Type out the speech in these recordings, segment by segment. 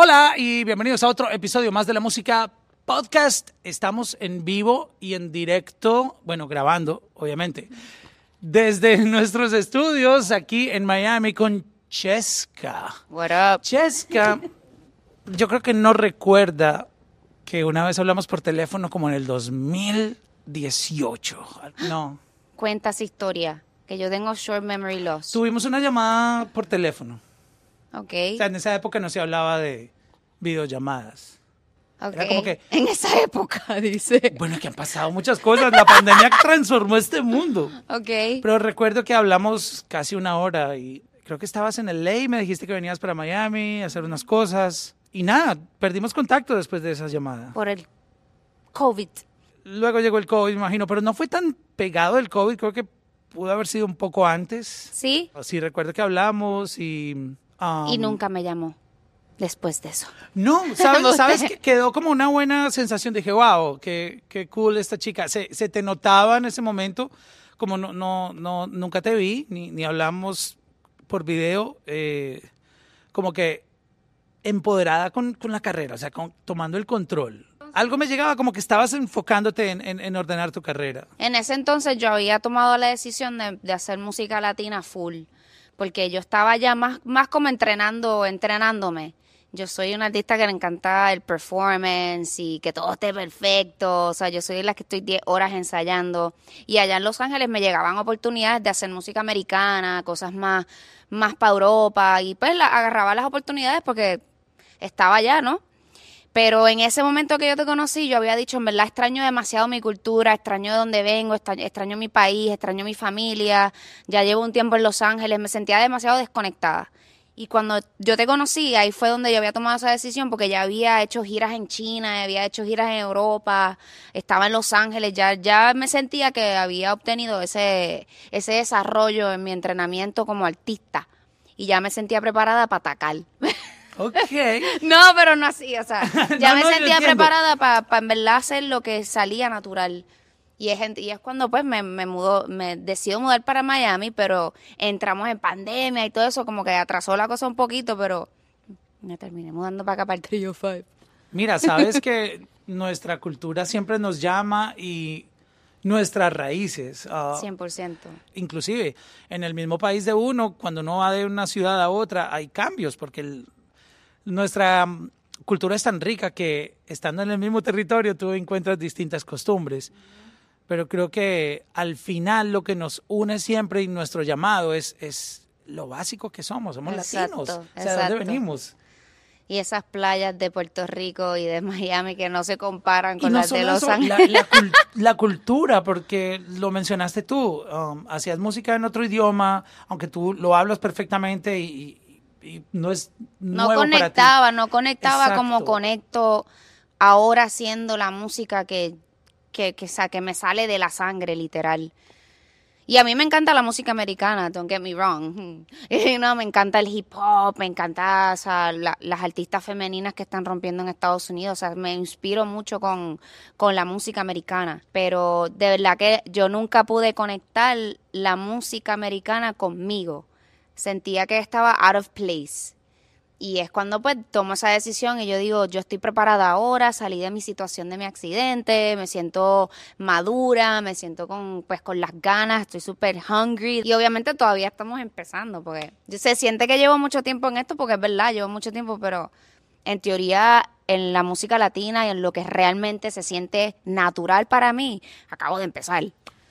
Hola y bienvenidos a otro episodio más de la música podcast. Estamos en vivo y en directo, bueno, grabando, obviamente, desde nuestros estudios aquí en Miami con Cheska. What up? Cheska, yo creo que no recuerda que una vez hablamos por teléfono como en el 2018. No. Cuenta esa historia, que yo tengo short memory loss. Tuvimos una llamada por teléfono. Ok. O sea, en esa época no se hablaba de videollamadas. ok. era como que- En esa época, dice. Bueno, que han pasado muchas cosas. La pandemia transformó este mundo. Ok. Pero recuerdo que hablamos casi una hora y creo que estabas en el ley, me dijiste que venías para Miami a hacer unas cosas. Y nada, perdimos contacto después de esa llamada. Por el COVID. Luego llegó el COVID, me imagino, pero no fue tan pegado el COVID, creo que pudo haber sido un poco antes. ¿Sí? Sí, recuerdo que hablamos y... um, y nunca me llamó después de eso. No, ¿sabes, sabes que quedó como una buena sensación? Dije, wow, qué, qué cool esta chica. Se, se te notaba en ese momento, como no, no, no, nunca te vi, ni, ni hablamos por video, eh, como que empoderada con, con la carrera, o sea, con- tomando el control. Algo me llegaba como que estabas enfocándote en, en- en ordenar tu carrera. En ese entonces yo había tomado la decisión de, de hacer música latina full, porque yo estaba ya más, más como entrenando, entrenándome. Yo soy una artista que le encanta el performance y que todo esté perfecto. O sea, yo soy las que estoy 10 horas ensayando. Y allá en Los Ángeles me llegaban oportunidades de hacer música americana, cosas más, más para Europa. Y pues la, agarraba las oportunidades porque estaba allá, ¿no? Pero en ese momento que yo te conocí, yo había dicho, en verdad extraño demasiado mi cultura, extraño de dónde vengo, extraño, mi país, extraño mi familia. Ya llevo un tiempo en Los Ángeles, me sentía demasiado desconectada. Y cuando yo te conocí, ahí fue donde yo había tomado esa decisión, porque ya había hecho giras en China, había hecho giras en Europa, estaba en Los Ángeles, ya, ya me sentía que había obtenido ese, ese desarrollo en mi entrenamiento como artista. Y ya me sentía preparada para atacar. Ok. No, pero no así, o sea, ya No, me no, sentía preparada para en verdad hacer lo que salía natural. Y es, y es cuando pues me, me mudó, me decido mudar para Miami, pero entramos en pandemia y todo eso, como que atrasó la cosa un poquito, pero me terminé mudando para acá para el Trio 5. Mira, sabes que nuestra cultura siempre nos llama y nuestras raíces. ah, 100%. inclusive en el mismo país de uno, cuando uno va de una ciudad a otra, hay cambios, porque el- nuestra mm, cultura es tan rica que estando en el mismo territorio tú encuentras distintas costumbres. Pero creo que al final lo que nos une siempre y nuestro llamado es, es lo básico que somos, somos Exacto, latinos. O sea, ¿de dónde venimos? Y esas playas de Puerto Rico y de Miami que no se comparan con no las de Los eso, Ángeles. La, la cultura, porque lo mencionaste tú, um, hacías música en otro idioma, aunque tú lo hablas perfectamente y, y- no es no conectaba, no conectaba como conecto ahora haciendo la música que, que, que, que me sale de la sangre, literal. Y a mí me encanta la música americana, don't get me wrong. No, me encanta el hip hop, me encanta o sea, la- las artistas femeninas que están rompiendo en Estados Unidos. O sea, me inspiro mucho con, con la música americana. Pero de verdad que yo nunca pude conectar la música americana conmigo. Sentía que estaba out of place. Y es cuando pues tomo esa decisión y yo digo, yo estoy preparada ahora, salí de mi situación de mi accidente, me siento madura, me siento con pues con las ganas, estoy súper hungry y obviamente todavía estamos empezando porque se siente que llevo mucho tiempo en esto porque es verdad, llevo mucho tiempo, pero en teoría en la música latina y en lo que realmente se siente natural para mí, acabo de empezar.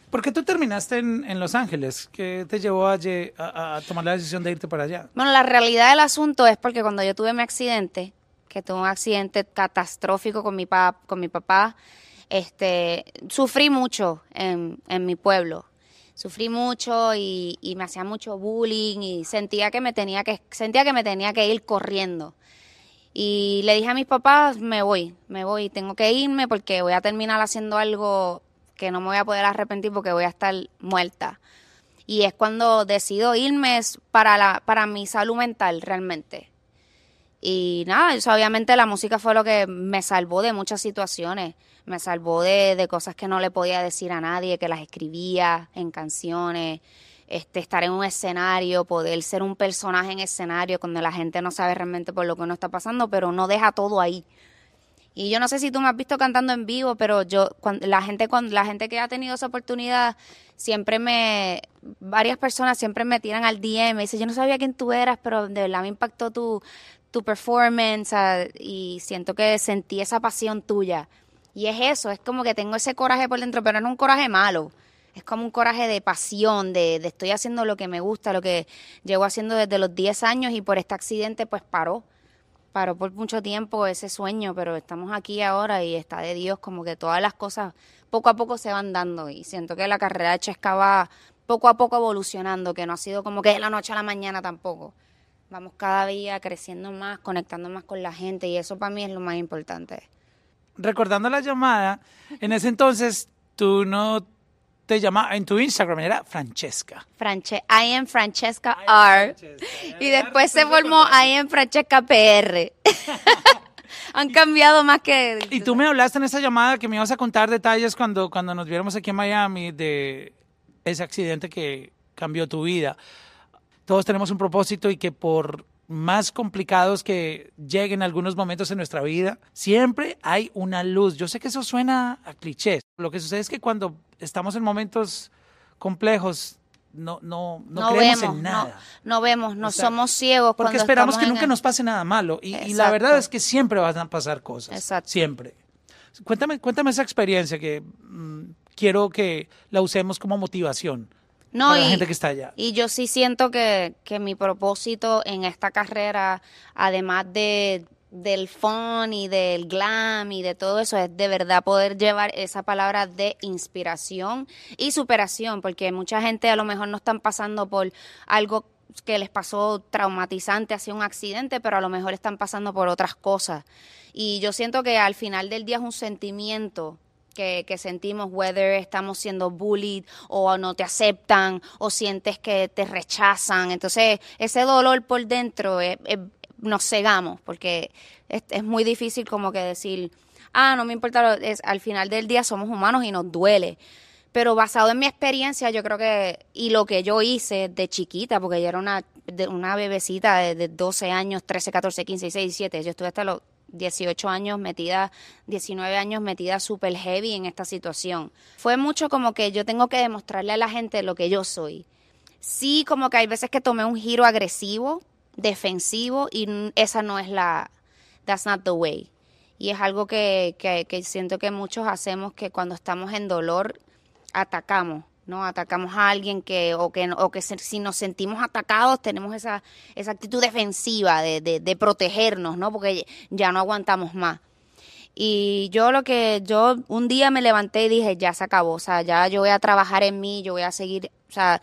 ¿Por qué tú terminaste en, en Los Ángeles? ¿Qué te llevó a, a tomar la decisión de irte para allá? Bueno, la realidad del asunto es porque cuando yo tuve mi accidente, que tuve un accidente catastrófico con mi, pa- con mi papá, este, sufrí mucho en, en mi pueblo. Sufrí mucho y, y me hacía mucho bullying y sentía que me tenía que sentía que me tenía que ir corriendo. Y le dije a mis papás, me voy, me voy, tengo que irme porque voy a terminar haciendo algo que no me voy a poder arrepentir porque voy a estar muerta. Y es cuando decido irme para, la, para mi salud mental realmente. Y nada, eso, obviamente la música fue lo que me salvó de muchas situaciones. Me salvó de, de cosas que no le podía decir a nadie, que las escribía en canciones. este, estar en un escenario, poder ser un personaje en escenario cuando la gente no sabe realmente por lo que uno está pasando, pero no deja todo ahí. Y yo no sé si tú me has visto cantando en vivo, pero yo, cuando, la gente, cuando, la gente que ha tenido esa oportunidad, siempre me, varias personas siempre me tiran al DM, me dicen, yo no sabía quién tú eras, pero de verdad me impactó tu, tu performance y siento que sentí esa pasión tuya. Y es eso, es como que tengo ese coraje por dentro, pero no es un coraje malo. Es como un coraje de pasión, de, de estoy haciendo lo que me gusta, lo que llevo haciendo desde los 10 años y por este accidente pues paró paró por mucho tiempo ese sueño, pero estamos aquí ahora y está de Dios como que todas las cosas poco a poco se van dando y siento que la carrera de Chesca va poco a poco evolucionando, que no ha sido como que de la noche a la mañana tampoco. Vamos cada día creciendo más, conectando más con la gente y eso para mí es lo más importante. Recordando la llamada, en ese entonces tú no te llamaba en tu Instagram, era Francesca. Franche I am Francesca R. Y después se formó I am Francesca PR. Han cambiado más que... Y tú me hablaste en esa llamada que me ibas a contar detalles cuando, cuando nos viéramos aquí en Miami de ese accidente que cambió tu vida. Todos tenemos un propósito y que por más complicados que lleguen algunos momentos en nuestra vida, siempre hay una luz. Yo sé que eso suena a clichés. Lo que sucede es que cuando estamos en momentos complejos, no, no, no, creemos vemos, en nada. No, vemos, no somos ciegos. Porque esperamos que nunca nos pase nada malo. Y, la verdad es que siempre van a pasar cosas. Exacto. Siempre. Cuéntame, cuéntame esa experiencia que mm, quiero que la usemos como motivación. No, para y, la gente que está allá. Y yo sí siento que, que mi propósito en esta carrera, además de del fun y del glam y de todo eso es de verdad poder llevar esa palabra de inspiración y superación, porque mucha gente a lo mejor no están pasando por algo que les pasó traumatizante, hacia un accidente, pero a lo mejor están pasando por otras cosas. Y yo siento que al final del día es un sentimiento que, que, sentimos, whether estamos siendo bullied o no te aceptan o sientes que te rechazan. Entonces, ese dolor por dentro es, es, nos cegamos, porque es, muy difícil como que decir, ah, no me importa, es, al final del día somos humanos y nos duele. Pero basado en mi experiencia, yo creo que, y lo que yo hice de chiquita, porque yo era una, una bebecita de, de 12 años, 13, 14, 15, 16, 17, yo estuve hasta los 18 años metida, 19 años metida súper heavy en esta situación. Fue mucho como que yo tengo que demostrarle a la gente lo que yo soy. Sí, como que hay veces que tomé un giro agresivo, defensivo y esa no es la, that's not the way. Y es algo que, que, que siento que muchos hacemos que cuando estamos en dolor atacamos. ¿No? Atacamos a alguien que, o que, o que si nos sentimos atacados, tenemos esa, esa actitud defensiva de, de, de, protegernos, ¿no? Porque ya no aguantamos más. Y yo lo que, yo un día me levanté y dije, ya se acabó, o sea, ya yo voy a trabajar en mí, yo voy a seguir, o sea,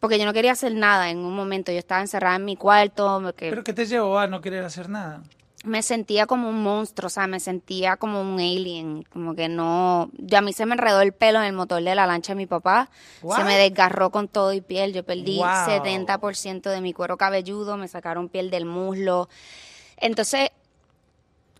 porque yo no quería hacer nada en un momento, yo estaba encerrada en mi cuarto. Que, ¿Pero qué te llevó a no querer hacer nada? Me sentía como un monstruo, o sea, me sentía como un alien, como que no, ya a mí se me enredó el pelo en el motor de la lancha de mi papá, What? se me desgarró con todo y piel, yo perdí wow. 70% de mi cuero cabelludo, me sacaron piel del muslo, entonces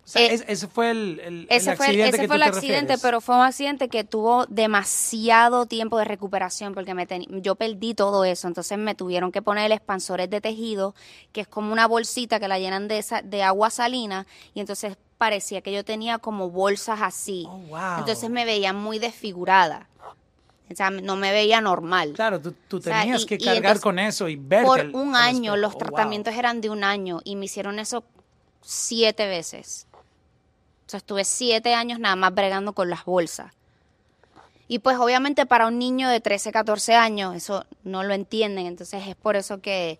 o sea, eh, ese fue el, el, ese el fue, accidente. Ese que fue el accidente, refieres. pero fue un accidente que tuvo demasiado tiempo de recuperación porque me ten, yo perdí todo eso. Entonces me tuvieron que poner expansores de tejido, que es como una bolsita que la llenan de, esa, de agua salina, y entonces parecía que yo tenía como bolsas así. Oh, wow. Entonces me veía muy desfigurada. O sea, no me veía normal. Claro, tú, tú tenías o sea, y, que cargar entonces, con eso y verte. Por un año, los Oh, tratamientos wow. eran de un año y me hicieron eso siete veces. O sea, estuve siete años nada más bregando con las bolsas. Y pues obviamente para un niño de 13, 14 años eso no lo entienden. Entonces es por eso que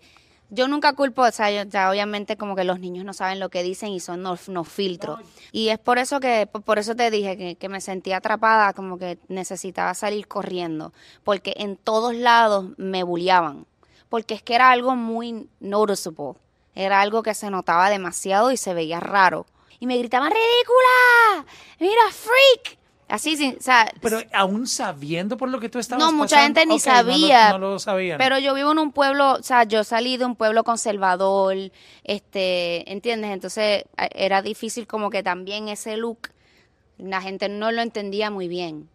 yo nunca culpo, o sea, yo, ya obviamente como que los niños no saben lo que dicen y son no, no filtros. Y es por eso que, por eso te dije que, que me sentía atrapada, como que necesitaba salir corriendo. Porque en todos lados me bulliaban. Porque es que era algo muy noticeable. Era algo que se notaba demasiado y se veía raro. Y me gritaban, ridícula, mira, freak. Así, sin, o sea, Pero aún sabiendo por lo que tú estabas no, mucha pasando, gente ni no lo- sabía. No lo, sabían. Pero yo vivo en un pueblo, o sea, yo salí de un pueblo conservador, este, ¿entiendes? Entonces era difícil como que también ese look, la gente no lo entendía muy bien.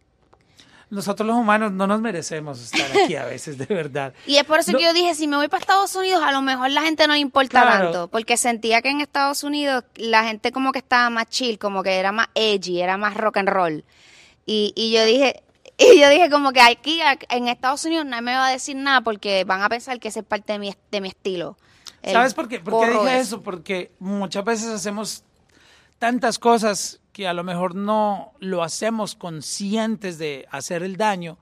Nosotros los humanos no nos merecemos estar aquí a veces, de verdad. Y es por eso que yo dije, si me voy para Estados Unidos, a lo mejor la gente no importa tanto, porque sentía que en Estados Unidos la gente como que estaba más chill, como que era más edgy, era más rock and roll. Y, y yo dije, y yo dije como que aquí en Estados Unidos nadie me va a decir nada porque van a pensar que ese es parte de mi, de mi estilo. ¿Sabes por qué? ¿Por qué dije eso? Porque muchas veces hacemos tantas cosas que a lo mejor no lo hacemos conscientes de hacer el daño,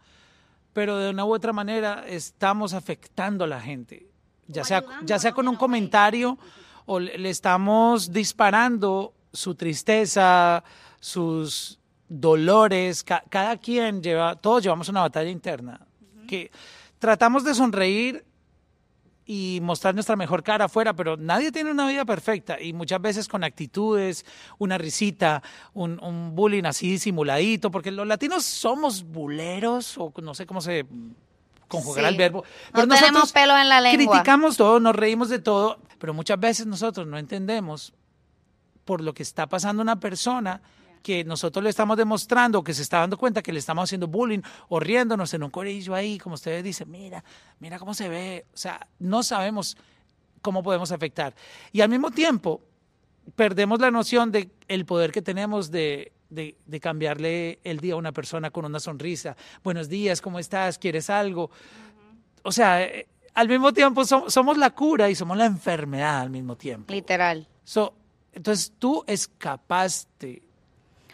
pero de una u otra manera estamos afectando a la gente, ya sea, ya sea con un comentario o le estamos disparando su tristeza, sus dolores, cada quien lleva, todos llevamos una batalla interna, que tratamos de sonreír y mostrar nuestra mejor cara afuera, pero nadie tiene una vida perfecta y muchas veces con actitudes, una risita, un, bullying así disimuladito, porque los latinos somos buleros o no sé cómo se conjugará el verbo. Pero no tenemos pelo en la lengua. Criticamos todo, nos reímos de todo, pero muchas veces nosotros no entendemos por lo que está pasando una persona que nosotros le estamos demostrando, que se está dando cuenta que le estamos haciendo bullying o riéndonos en un corillo ahí, como ustedes dicen, mira, mira cómo se ve. O sea, no sabemos cómo podemos afectar. Y al mismo tiempo, perdemos la noción de el poder que tenemos de, de, cambiarle el día a una persona con una sonrisa. Buenos días, ¿cómo estás? ¿Quieres algo? O sea, eh, al mismo tiempo somos la cura y somos la enfermedad al mismo tiempo. Literal. So, entonces tú escapaste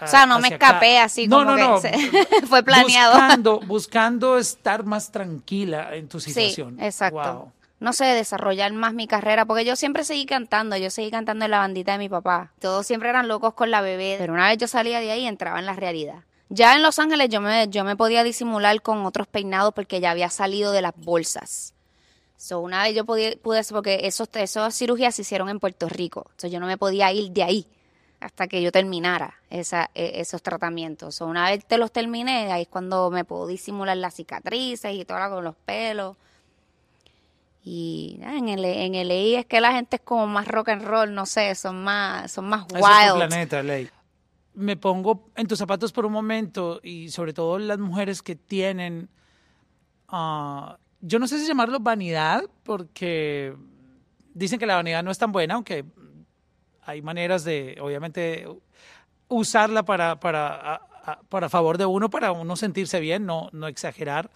o sea, no me escapé así como que fue planeado. Buscando, buscando estar más tranquila en tu situación. Sí, exacto. No sé, desarrollar más mi carrera, porque yo siempre seguí cantando, yo seguí cantando en la bandita de mi papá. Todos siempre eran locos con la bebé, pero una vez yo salía de ahí entraba en la realidad. Ya en Los Ángeles yo me, yo me podía disimular con otros peinados porque ya había salido de las bolsas. So, una vez yo podía, pude, porque esos, esas cirugías se hicieron en Puerto Rico. Entonces yo no me podía ir de ahí hasta que yo terminara esa, e, esos tratamientos. una vez te los terminé, ahí es cuando me puedo disimular las cicatrices y todo con los pelos. Y en el en el EI es que la gente es como más rock and roll, no sé, son más son más wild. planeta, Ley. Me pongo en tus zapatos por un momento y sobre todo las mujeres que tienen ah, yo no sé si llamarlo vanidad porque dicen que la vanidad no es tan buena, aunque hay maneras de, obviamente, usarla para, para, para favor de uno, para uno sentirse bien, no, no exagerar.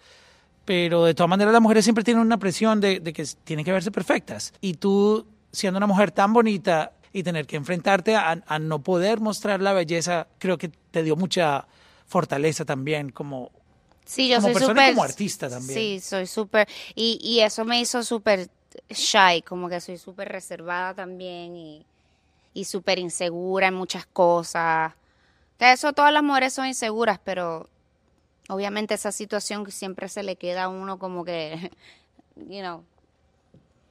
Pero de todas maneras las mujeres siempre tienen una presión de, de que tienen que verse perfectas. Y tú, siendo una mujer tan bonita y tener que enfrentarte a, a no poder mostrar la belleza, creo que te dio mucha fortaleza también como Sí, yo soy súper. como artista también. Sí, soy súper. Y, y eso me hizo súper shy, como que soy súper reservada también. Y, y súper insegura en muchas cosas. De eso todas las mujeres son inseguras, pero obviamente esa situación que siempre se le queda a uno como que, you know,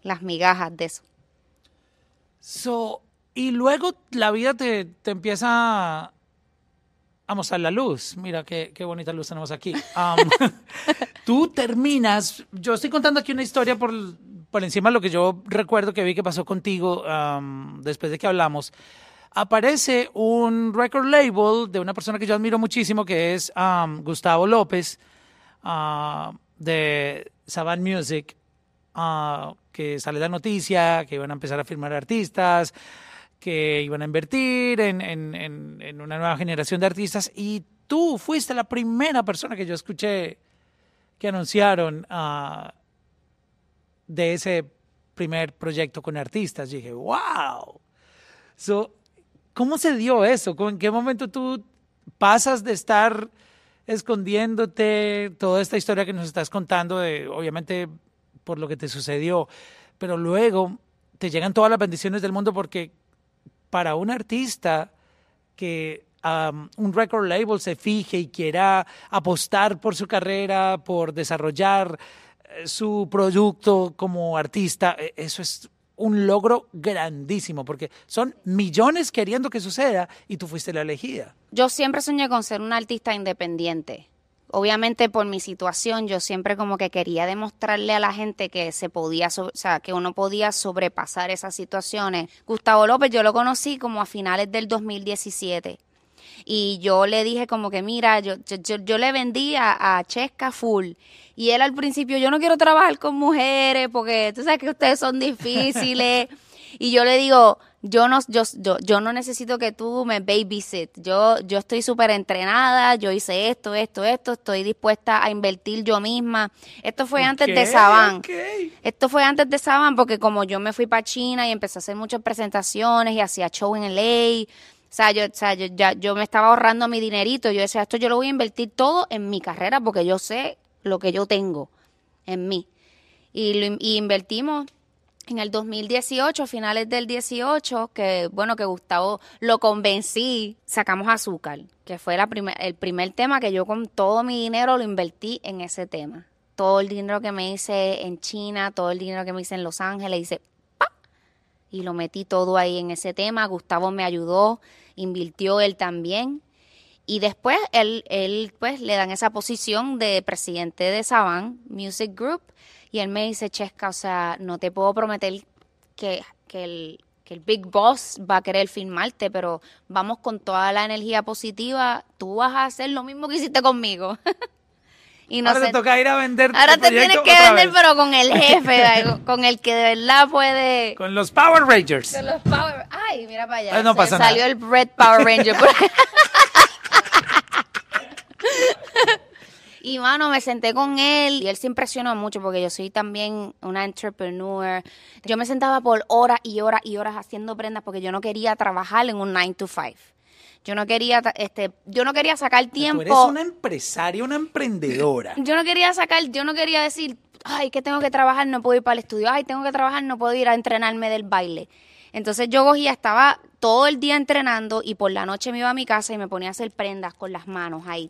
las migajas de eso. So, y luego la vida te, te empieza a mostrar la luz. Mira qué, qué bonita luz tenemos aquí. Um, tú terminas, yo estoy contando aquí una historia por por encima lo que yo recuerdo que vi que pasó contigo después de que hablamos, aparece un record label de una persona que yo admiro muchísimo, que es Gustavo López, ah, de Saban Music, ah, que sale la noticia, que iban a empezar a firmar artistas, que iban a invertir en, en una nueva generación de artistas, y tú fuiste la primera persona que yo escuché que anunciaron uh, de ese primer proyecto con artistas. Dije, wow. So, ¿Cómo se dio eso? ¿En qué momento tú pasas de estar escondiéndote toda esta historia que nos estás contando, de, obviamente por lo que te sucedió, pero luego te llegan todas las bendiciones del mundo porque para un artista que um, un record label se fije y quiera apostar por su carrera, por desarrollar su producto como artista, e, eso es un logro grandísimo, porque son millones queriendo que suceda y tú fuiste la elegida. Yo siempre soñé con ser una artista independiente. Obviamente por mi situación yo siempre como que quería demostrarle a la gente que se podía, o sea, que uno podía sobrepasar esas situaciones. Gustavo López yo lo conocí como a finales del 2017 Y yo le dije como que, mira, yo, yo, yo le vendí a, a Chesca full. Y él al principio, yo no quiero trabajar con mujeres porque tú sabes que ustedes son difíciles. y yo le digo, yo no, yo, yo, yo no necesito que tú me babysit. Yo, yo estoy súper entrenada, yo hice esto, esto, esto, estoy dispuesta a invertir yo misma. Esto fue antes de Saban. Esto fue antes de Saban porque como yo me fui para China y empecé a hacer muchas presentaciones y hacía show en LA. O sea, yo, o sea, yo, ya, yo me estaba ahorrando mi dinerito. Yo decía, esto yo lo voy a invertir todo en mi carrera porque yo sé lo que yo tengo en mí. Y, lo, invertimos en el 2018, finales del 18, que bueno, que Gustavo lo convencí, sacamos azúcar, que fue la primer, el primer tema que yo con todo mi dinero lo invertí en ese tema. Todo el dinero que me hice en China, todo el dinero que me hice en Los Ángeles, hice ¡pa! y lo metí todo ahí en ese tema. Gustavo me ayudó, invirtió él también. Y después él, él pues le dan esa posición de presidente de Saban Music Group y él me dice, Chesca, o sea, no te puedo prometer que, que, el, que el Big Boss va a querer filmarte, pero vamos con toda la energía positiva, tú vas a hacer lo mismo que hiciste conmigo. ahora te toca ir a vender. Ahora te tienes que vender, pero con el jefe, con el que de verdad puede. Con los Power Rangers. Con los Power. Ay, mira para allá. no pasa salió el Red Power Ranger. Y mano, me senté con él y él se impresionó mucho porque yo soy también una entrepreneur. Yo me sentaba por horas y horas y horas haciendo prendas porque yo no quería trabajar en un 9 to 5. Yo no quería, este, yo no quería sacar tiempo. Tú eres una empresaria, una emprendedora. Yo no quería sacar, yo no quería decir, ay, que tengo que trabajar, no puedo ir para el estudio, ay, tengo que trabajar, no puedo ir a entrenarme del baile. Entonces yo cogía, estaba todo el día entrenando y por la noche me iba a mi casa y me ponía a hacer prendas con las manos ahí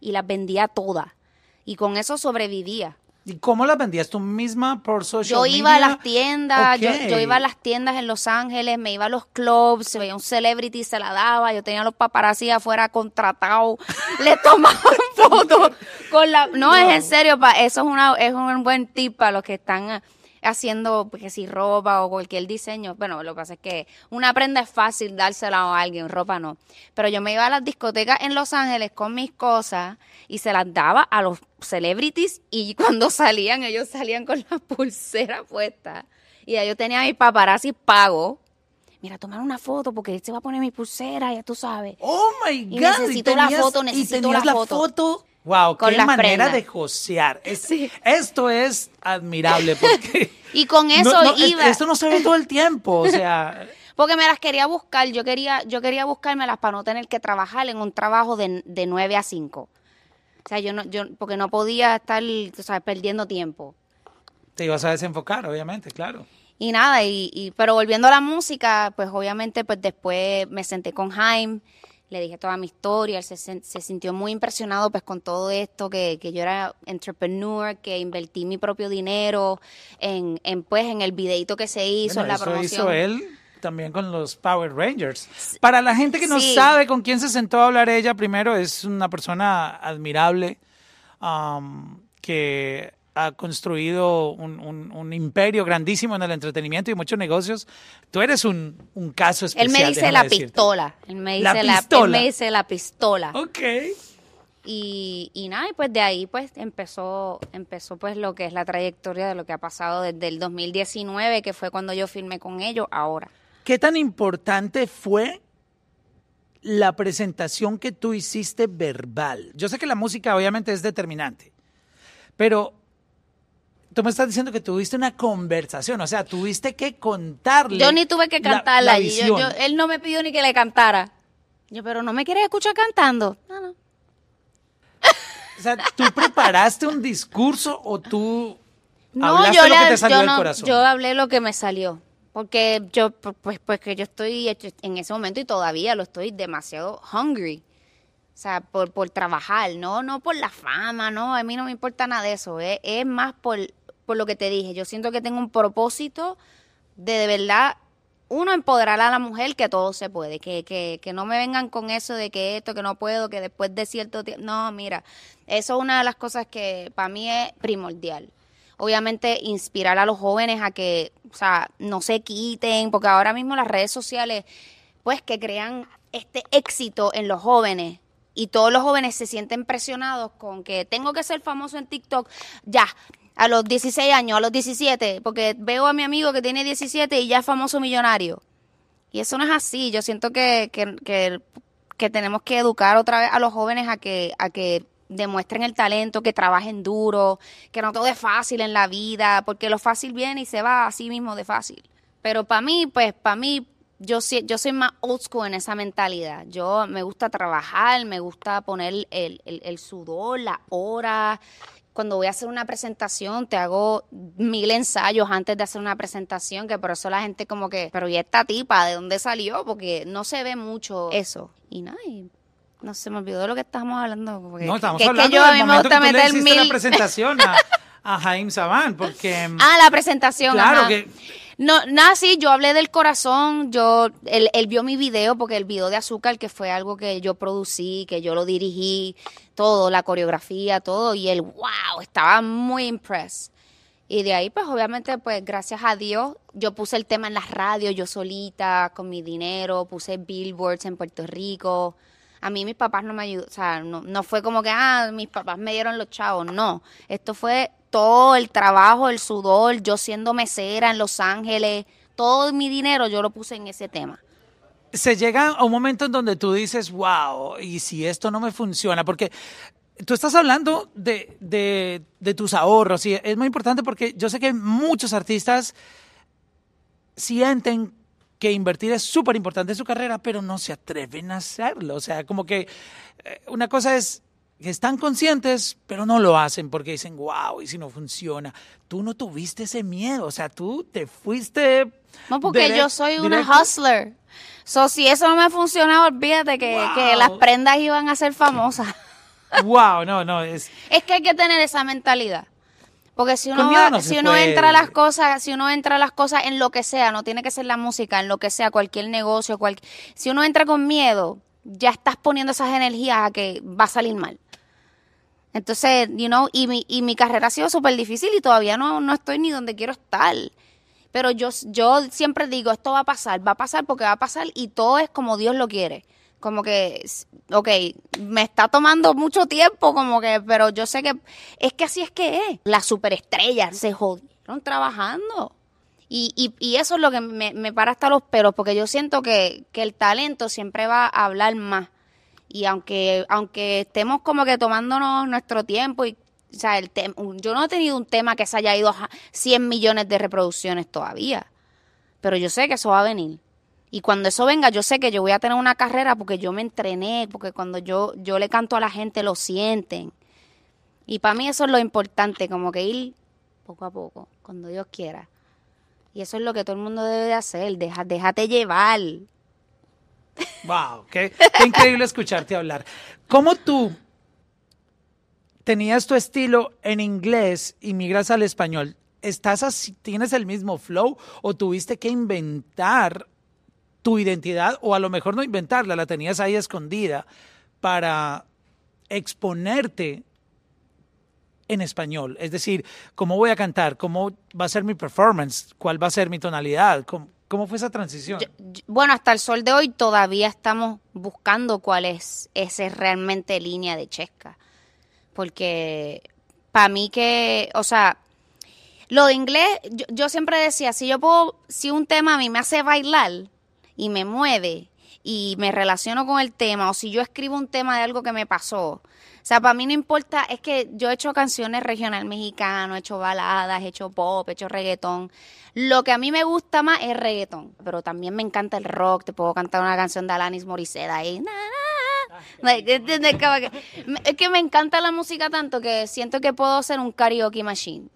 y las vendía todas. Y con eso sobrevivía. ¿Y cómo las vendías tú misma por social Yo iba a las tiendas, yo, iba a las tiendas en Los Ángeles, me iba a los clubs, se veía un celebrity, se la daba, yo tenía los paparazzi afuera contratados, le tomaban fotos con la... No, es en serio, pa, eso es, una, es un buen tip para los que están haciendo, pues, que si ropa o cualquier diseño. Bueno, lo que pasa es que una prenda es fácil dársela a alguien, ropa no. Pero yo me iba a las discotecas en Los Ángeles con mis cosas y se las daba a los celebrities y cuando salían, ellos salían con la pulsera puesta. Y ya yo tenía mis paparazzi pago. Mira, tomar una foto porque él se va a poner mi pulsera, ya tú sabes. Oh my God. necesito la foto, necesito la, foto Wow, qué manera de josear. Esto es admirable porque. y con eso iba. Esto no se ve todo el tiempo, o sea. porque me las quería buscar, yo quería, yo quería buscármelas para no tener que trabajar en un trabajo de, de 9 a 5. O sea, yo no, yo, porque no podía estar, tú sabes, perdiendo tiempo. Te ibas a desenfocar, obviamente, claro. Y nada, y, y, pero volviendo a la música, pues obviamente, pues después me senté con Jaime le dije toda mi historia, él se, se, sintió muy impresionado pues con todo esto, que, que, yo era entrepreneur, que invertí mi propio dinero en, en pues en el videito que se hizo, en la promoción. hizo él también con los Power Rangers. Para la gente que no sabe con quién se sentó a hablar ella, primero es una persona admirable um, que ha construido un, imperio grandísimo en el entretenimiento y muchos negocios. Tú eres un, caso especial. Él me dice la pistola. Él me dice la, pistola. Él me dice la pistola. Ok. Y, y nada, y pues de ahí pues empezó, empezó pues lo que es la trayectoria de lo que ha pasado desde el 2019, que fue cuando yo filmé con ellos, ahora. ¿Qué tan importante fue la presentación que tú hiciste verbal? Yo sé que la música obviamente es determinante, pero tú me estás diciendo que tuviste una conversación, o sea, tuviste que contarle. Yo ni tuve que cantarla. él no me pidió ni que le cantara. Yo, pero no me quieres escuchar cantando. No, no. O sea, ¿tú preparaste un discurso o tú no, hablaste yo lo que te salió del corazón? Yo hablé lo que me salió. Porque yo, pues, pues que yo estoy en ese momento y todavía lo estoy demasiado hungry. O sea, por, por trabajar, no, no por la fama, no, a mí no me importa nada de eso. Es, es más por, por lo que te dije. Yo siento que tengo un propósito de de verdad, uno, empoderar a la mujer que todo se puede, que, que, que no me vengan con eso de que esto, que no puedo, que después de cierto tiempo. No, mira, eso es una de las cosas que para mí es primordial. Obviamente, inspirar a los jóvenes a que, o sea, no se quiten, porque ahora mismo las redes sociales, pues que crean este éxito en los jóvenes y todos los jóvenes se sienten presionados con que tengo que ser famoso en TikTok ya a los 16 años, a los 17, porque veo a mi amigo que tiene 17 y ya es famoso millonario. Y eso no es así. Yo siento que, que, que, tenemos que educar otra vez a los jóvenes a que, a que demuestren el talento, que trabajen duro, que no todo es fácil en la vida, porque lo fácil viene y se va así mismo de fácil. Pero para mí, pues, para mí, yo, yo soy más old school en esa mentalidad. Yo me gusta trabajar, me gusta poner el, el, el sudor, la hora. Cuando voy a hacer una presentación, te hago mil ensayos antes de hacer una presentación, que por eso la gente como que, pero ¿y esta tipa de dónde salió? Porque no se ve mucho eso. Y nada, y no se me olvidó de lo que estábamos hablando. no, estamos hablando es que yo, a mí me gusta meter mil... la presentación a, a Jaime Saban, porque... Ah, la presentación, Claro que no, nada, sí, yo hablé del corazón, yo, él, él, vio mi video, porque el video de Azúcar, que fue algo que yo producí, que yo lo dirigí, todo, la coreografía, todo, y él, wow, estaba muy impressed. Y de ahí, pues obviamente, pues gracias a Dios, yo puse el tema en las radios, yo solita, con mi dinero, puse billboards en Puerto Rico. A mí mis papás no me ayudaron, o sea, no, no fue como que, ah, mis papás me dieron los chavos, no. Esto fue todo el trabajo, el sudor, yo siendo mesera en Los Ángeles, todo mi dinero yo lo puse en ese tema. Se llega a un momento en donde tú dices, wow, y si esto no me funciona, porque tú estás hablando de, de, de tus ahorros y es muy importante porque yo sé que muchos artistas sienten que invertir es súper importante en su carrera, pero no se atreven a hacerlo. O sea, como que eh, una cosa es que están conscientes, pero no lo hacen porque dicen, wow, y si no funciona. Tú no tuviste ese miedo, o sea, tú te fuiste. No, porque yo soy una hustler. So, si eso no me funciona, olvídate que, que las prendas iban a ser famosas. Wow, no, no. Es... es que hay que tener esa mentalidad. Porque si uno, si uno entra a las cosas, si uno entra a las cosas en lo que sea, no tiene que ser la música, en lo que sea, cualquier negocio, cual, si uno entra con miedo, ya estás poniendo esas energías a que va a salir mal. Entonces, you know, y mi, y mi carrera ha sido súper difícil y todavía no, no estoy ni donde quiero estar. Pero yo, yo siempre digo, esto va a pasar, va a pasar porque va a pasar y todo es como Dios lo quiere. Como que, ok, me está tomando mucho tiempo, como que, pero yo sé que es que así es que es. Las superestrellas se jodieron trabajando. Y, y, eso es lo que me, me para hasta los pelos, porque yo siento que, que el talento siempre va a hablar más y aunque, aunque estemos como que tomándonos nuestro tiempo y o sea, el yo no he tenido un tema que se haya ido a 100 millones de reproducciones todavía, pero yo sé que eso va a venir. Y cuando eso venga, yo sé que yo voy a tener una carrera porque yo me entrené, porque cuando yo, yo le canto a la gente lo sienten. Y para mí eso es lo importante, como que ir poco a poco, cuando Dios quiera. Y eso es lo que todo el mundo debe de hacer, Deja, déjate llevar. Wow, qué, increíble escucharte hablar. ¿Cómo tú tenías tu estilo en inglés y migras al español? ¿Estás así, tienes el mismo flow o tuviste que inventar tu identidad o a lo mejor no inventarla, la tenías ahí escondida para exponerte en español? Es decir, ¿cómo voy a cantar? ¿Cómo va a ser mi performance? ¿Cuál va a ser mi tonalidad? ¿Cómo, ¿Cómo fue esa transición? bueno, hasta el sol de hoy todavía estamos buscando cuál es esa realmente línea de Chesca. Porque para mí que, o sea, lo de inglés, yo, yo, siempre decía, si yo puedo, si un tema a mí me hace bailar y me mueve y me relaciono con el tema, o si yo escribo un tema de algo que me pasó, o sea, para mí no importa, es que yo he hecho canciones regional mexicano, he hecho baladas, he hecho pop, he hecho reggaetón. Lo que a mí me gusta más es reggaetón, pero también me encanta el rock, te puedo cantar una canción de Alanis Morissette ahí. Es que me encanta la música tanto que siento que puedo ser un karaoke machine.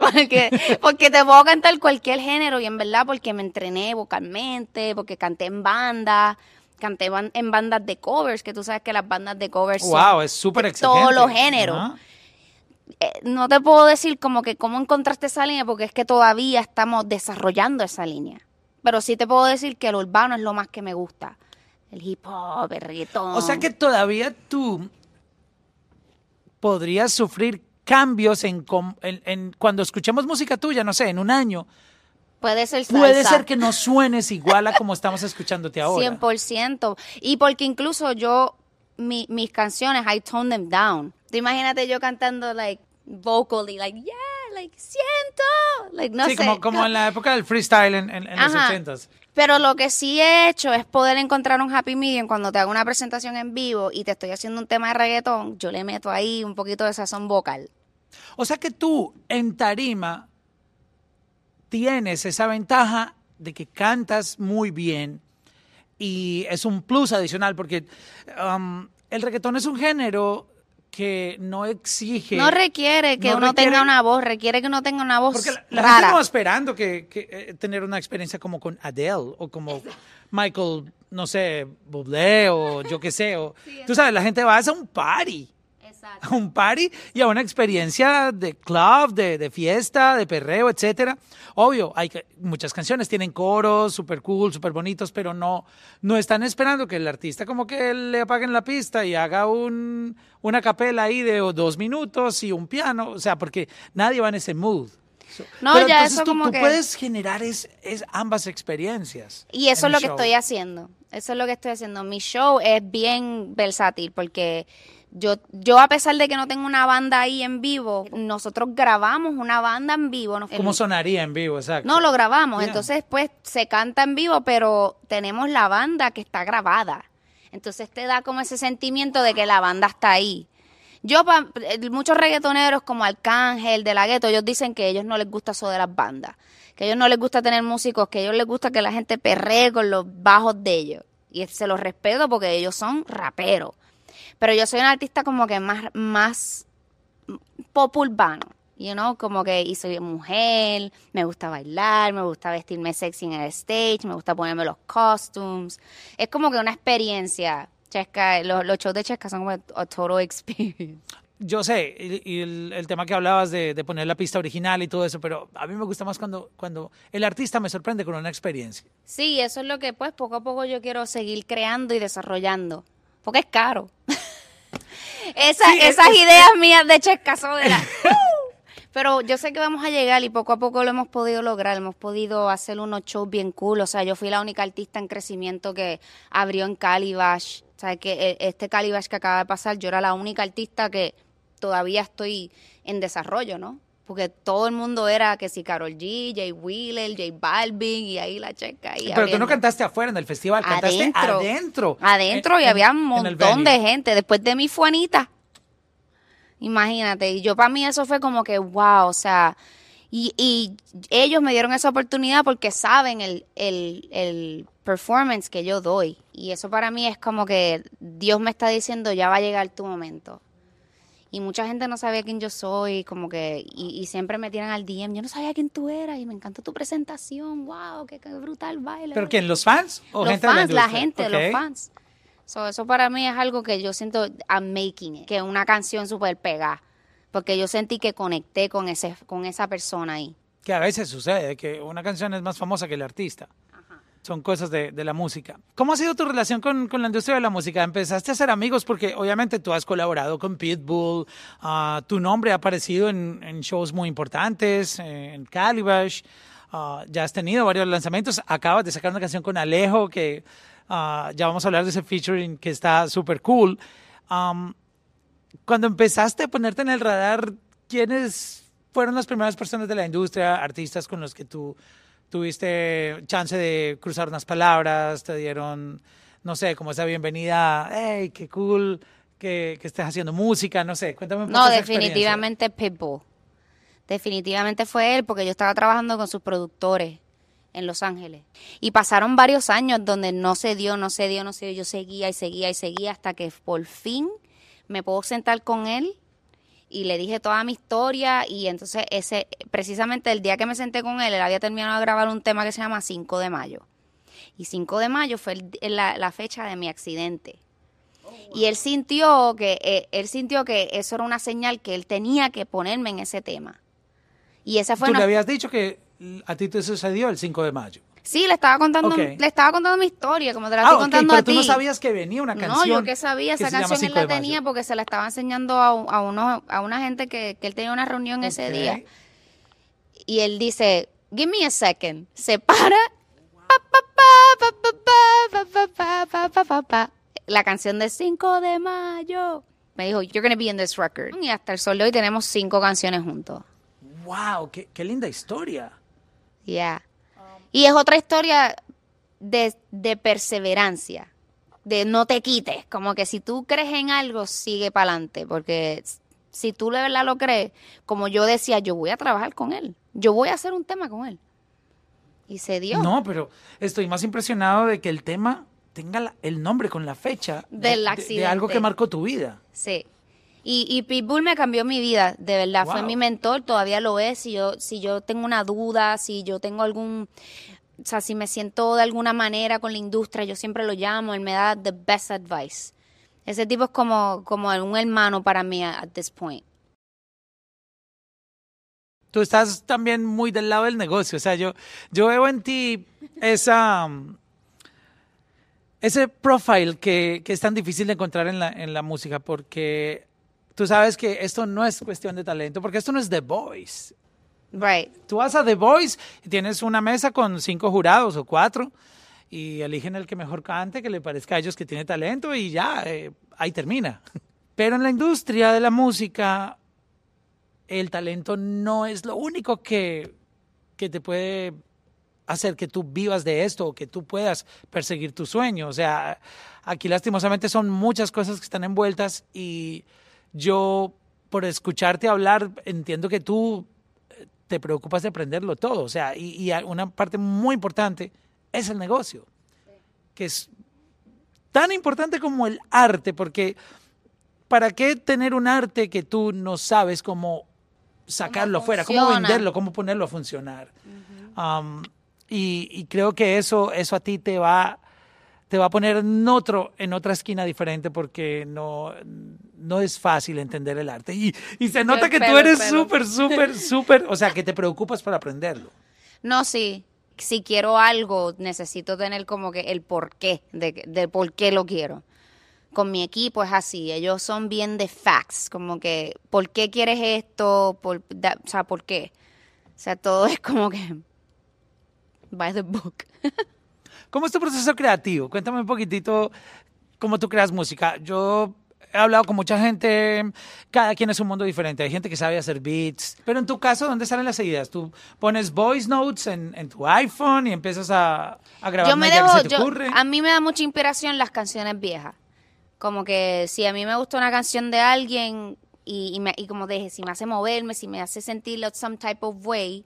Porque, porque te puedo cantar cualquier género y en verdad porque me entrené vocalmente, porque canté en banda canté en bandas de covers, que tú sabes que las bandas de covers wow, es súper exigente. todos los géneros. Eh, no te puedo decir como que cómo encontraste esa línea, porque es que todavía estamos desarrollando esa línea. Pero sí te puedo decir que el urbano es lo más que me gusta. El hip hop, el reggaetón. O sea que todavía tú podrías sufrir cambios en, en, en, cuando escuchemos música tuya, no sé, en un año, Puede ser salsa. Puede ser que no suenes igual a como estamos escuchándote ahora. 100%. Y porque incluso yo, mi- mis canciones, I tone them down. Tú imagínate yo cantando, like, vocally, like, yeah, like, siento. Like, no sí, sé. como, como en la época del freestyle en, en- en los ochentas. Pero lo que sí he hecho es poder encontrar un happy medium cuando te hago una presentación en vivo y te estoy haciendo un tema de reggaetón, yo le meto ahí un poquito de sazón vocal. O sea que tú en tarima tienes esa ventaja de que cantas muy bien y es un plus adicional porque um, el reggaetón es un género que no exige... No requiere que no uno requiere- tenga una voz, requiere que uno tenga una voz Porque la, la gente rara. no va esperando que, que, eh, tener una experiencia como con Adele o como Michael, no sé, Bublé o yo qué sé. O, tú sabes, la gente va a un party. Exacto. a un party y a una experiencia de club, de, de fiesta, de perreo, etcétera. Obvio, hay que- muchas canciones tienen coros súper cool, súper bonitos, pero no, no están esperando que el artista como que le apaguen la pista y haga un, una capela ahí de dos minutos y un piano, o sea, porque nadie va en ese mood. No, pero ya entonces eso tú, como tú que- puedes generar es, es ambas experiencias. Y eso es lo el que show. estoy haciendo. Eso es lo que estoy haciendo. Mi show es bien versátil porque yo, yo a pesar de que no tengo una banda ahí en vivo, nosotros grabamos una banda en vivo. nos- ¿Cómo sonaría en vivo? Exacto. No, lo grabamos. Yeah. Entonces, pues, se canta en vivo, pero tenemos la banda que está grabada. Entonces te da como ese sentimiento de que la banda está ahí. Yo, pa- eh, muchos reggaetoneros como Arcángel, De La Gueto, ellos dicen que a ellos no les gusta eso de las bandas. Que a ellos no les gusta tener músicos, que a ellos les gusta que la gente perree con los bajos de ellos. Y se los respeto porque ellos son raperos. Pero yo soy un artista como que más, más pop urbano. You know, como que y soy mujer, me gusta bailar, me gusta vestirme sexy en el stage, me gusta ponerme los costumes. Es como que una experiencia. Chesca, los, los shows de Chesca son como a total experience. Yo sé, y, y el, el tema que hablabas de, de poner la pista original y todo eso, pero a mí me gusta más cuando, cuando el artista me sorprende con una experiencia. Sí, eso es lo que pues poco a poco yo quiero seguir creando y desarrollando. Porque es caro. Esa- Sí, esas es- ideas mías de Chesca son de la- Pero yo sé que vamos a llegar y poco a poco lo hemos podido lograr. Hemos podido hacer unos shows bien cool. O sea, yo fui la única artista en crecimiento que abrió en Calibash. O sea, que eh, este Calibash que acaba de pasar, yo era la única artista que todavía estoy en desarrollo, ¿no? Porque todo el mundo era que si Carol G, Jay Wheeler, J Balvin y ahí la checa. ahí pero tú no abriendo. cantaste afuera en el festival, cantaste Adentro. adentro. Adentro y había un montón de gente. Después de mi fue Anita. Imagínate. Y yo para mí eso fue como que wow, o sea. Y, y ellos me dieron esa oportunidad porque saben el, el, el performance que yo doy. Y eso para mí es como que Dios me está diciendo, ya va a llegar tu momento. Y mucha gente no sabía quién yo soy, como que, y, y siempre me tiran al DM, yo no sabía quién tú eras y me encantó tu presentación, wow, qué, qué brutal baile. ¿Pero quién? ¿Los fans? ¿O los gente de fans, la, industria? gente, Ok. los fans. So, eso para mí es algo que yo siento, I'm making it, que una canción súper pegada, porque yo sentí que conecté con, ese, con esa persona ahí. Que a veces sucede, que una canción es más famosa que el artista. Son cosas de, de la música. ¿Cómo ha sido tu relación con, con la industria de la música? ¿Empezaste a ser amigos? Porque obviamente tú has colaborado con Pitbull, ah, tu nombre ha aparecido en, en shows muy importantes, eh, en Calibash, ah, ya has tenido varios lanzamientos, acabas de sacar una canción con Alejo, que ah, ya vamos a hablar de ese featuring que está súper cool. Cuando empezaste a ponerte en el radar, ¿quiénes fueron las primeras personas de la industria, artistas con los que tú tuviste chance de cruzar unas palabras, te dieron, no sé, como esa bienvenida, hey, qué cool que, que estés haciendo música, no sé, cuéntame un poco No, esa definitivamente Pitbull. Definitivamente fue él, porque yo estaba trabajando con sus productores en Los Ángeles. Y pasaron varios años donde no se dio, no se dio, no se dio. Yo seguía y seguía y seguía hasta que por fin me puedo sentar con él y le dije toda mi historia y entonces ese precisamente el día que me senté con él, él había terminado de grabar un tema que se llama 5 de mayo. Y 5 de mayo fue el- la, la fecha de mi accidente. Y él sintió que eh, él sintió que eso era una señal que él tenía que ponerme en ese tema. Y esa fue Tú una- le habías dicho que a ti te sucedió el 5 de mayo. Sí, le estaba contando Ok. le estaba contando mi historia, como te la Ah, estoy ok, contando pero a tú ti. no sabías que venía una canción. No, yo que sabía, que esa canción él 5 la tenía porque se la estaba enseñando a, a, uno, a una gente que, que él tenía una reunión ese Ok. día. Y él dice, give me a second. Se para. La canción de 5 de mayo. Me dijo, you're to be in this record. Y hasta el sol de hoy tenemos cinco canciones juntos. ¡Wow! ¡Qué, qué linda historia! Yeah. Y es otra historia de, de perseverancia, de no te quites. Como que si tú crees en algo, sigue para adelante. Porque si tú de verdad lo crees, como yo decía, yo voy a trabajar con él. Yo voy a hacer un tema con él. Y se dio. No, pero estoy más impresionado de que el tema tenga la- el nombre con la fecha de- Del de- de, accidente. algo que marcó tu vida. Sí. Y, y Pitbull me cambió mi vida, de verdad. Fue Wow. mi mentor, todavía lo es. Si yo, si yo tengo una duda, si yo tengo algún. O sea, si me siento de alguna manera con la industria, yo siempre lo llamo, él me da the best advice. Ese tipo es como, como un hermano para mí at this point. Tú estás también muy del lado del negocio. O sea, yo, yo veo en ti esa, ese profile que, que es tan difícil de encontrar en la, en la música porque tú sabes que esto no es cuestión de talento, porque esto no es The Voice. Right. Tú vas a The Voice y tienes una mesa con cinco jurados o cuatro y eligen el que mejor cante, que le parezca a ellos que tiene talento y ya, eh, ahí termina. Pero en la industria de la música, el talento no es lo único que, que te puede hacer que tú vivas de esto o que tú puedas perseguir tu sueño. O sea, aquí lastimosamente son muchas cosas que están envueltas y yo, por escucharte hablar, entiendo que tú eh, te preocupas de aprenderlo todo. O sea, y, y una parte muy importante es el negocio, que es tan importante como el arte, porque ¿para qué tener un arte que tú no sabes cómo sacarlo afuera, cómo venderlo, cómo ponerlo a funcionar? Um, y, y creo que eso, eso a ti te va, te va a poner en, otro, en otra esquina diferente porque no, no es fácil entender el arte. Y, y se nota que tú eres súper, súper, súper, o sea, que te preocupas por aprenderlo. No, sí. Si quiero algo, necesito tener como que el porqué, de, de por qué lo quiero. Con mi equipo es así, ellos son bien de facts, como que, ¿por qué quieres esto? Por, da- o sea, ¿por qué? O sea, todo es como que, by the book. ¿Cómo es tu proceso creativo? Cuéntame un poquitito cómo tú creas música. Yo he hablado con mucha gente, cada quien es un mundo diferente. Hay gente que sabe hacer beats, pero en tu caso, ¿dónde salen las ideas? Tú pones voice notes en, en tu iPhone y empiezas a, a grabar yo me dejo, que se te yo- ocurre. a mí me da mucha inspiración las canciones viejas. Como que si a mí me gusta una canción de alguien y, y, me- y como dije, si me hace moverme, si me hace sentir some type of way,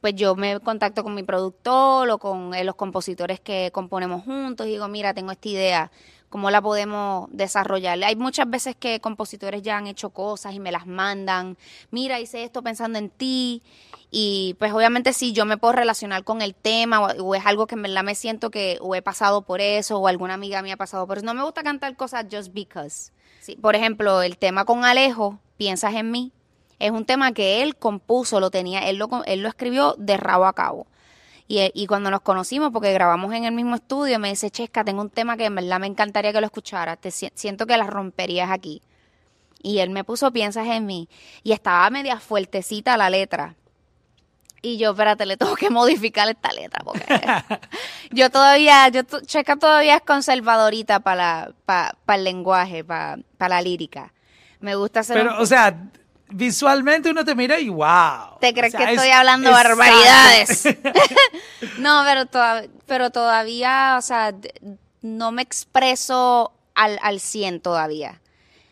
pues yo me contacto con mi productor o con eh, los compositores que componemos juntos y digo, mira, tengo esta idea, ¿cómo la podemos desarrollar? Hay muchas veces que compositores ya han hecho cosas y me las mandan, mira, hice esto pensando en ti y pues obviamente si yo me puedo relacionar con el tema o, o es algo que en verdad me siento que o he pasado por eso o alguna amiga mía ha pasado por eso, no me gusta cantar cosas just because. Sí, por ejemplo, el tema con Alejo, Piensas en mí, es un tema que él compuso, lo tenía, él lo, él lo escribió de rabo a cabo. Y, eh, y cuando nos conocimos, porque grabamos en el mismo estudio, me dice, Chesca, tengo un tema que en verdad me encantaría que lo escucharas, te si- siento que la romperías aquí. Y él me puso Piensas en mí, y estaba media fuertecita la letra. Y yo, espérate, le tengo que modificar esta letra, porque yo todavía, yo, Chesca todavía es conservadorita para para el lenguaje, para la lírica. Me gusta hacer un- Pero, o sea, visualmente uno te mira y wow. ¿Te crees O sea, que es- estoy hablando barbaridades? no, pero, toda- pero todavía, o sea, no me expreso al, al 100 todavía.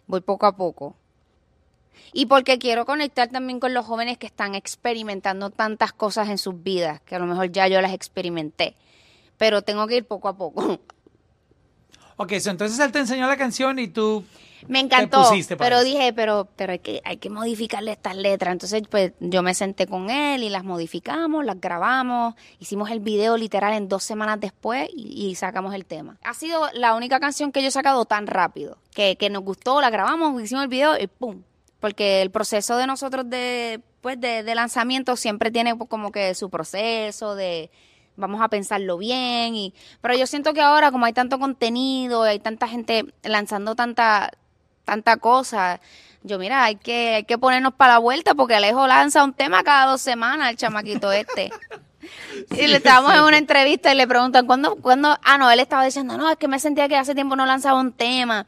Voy poco a poco. Y porque quiero conectar también con los jóvenes que están experimentando tantas cosas en sus vidas, que a lo mejor ya yo las experimenté. Pero tengo que ir poco a poco. Ok, so entonces él te enseñó la canción y tú Me encantó, pusiste pero dije, pero, pero hay que, hay que modificarle estas letras. Entonces, pues, yo me senté con él y las modificamos, las grabamos, hicimos el video literal en dos semanas después y, y sacamos el tema. Ha sido la única canción que yo he sacado tan rápido, que, que nos gustó, la grabamos, hicimos el video y ¡pum! Porque el proceso de nosotros de, pues, de, de lanzamiento siempre tiene pues, como que su proceso de vamos a pensarlo bien y pero yo siento que ahora como hay tanto contenido hay tanta gente lanzando tanta tanta cosa yo mira hay que hay que ponernos para la vuelta porque Alejo lanza un tema cada dos semanas el chamaquito este y le estábamos en una entrevista y le preguntan, ¿cuándo, ¿cuándo? Ah, no, él estaba diciendo, no, es que me sentía que hace tiempo no lanzaba un tema.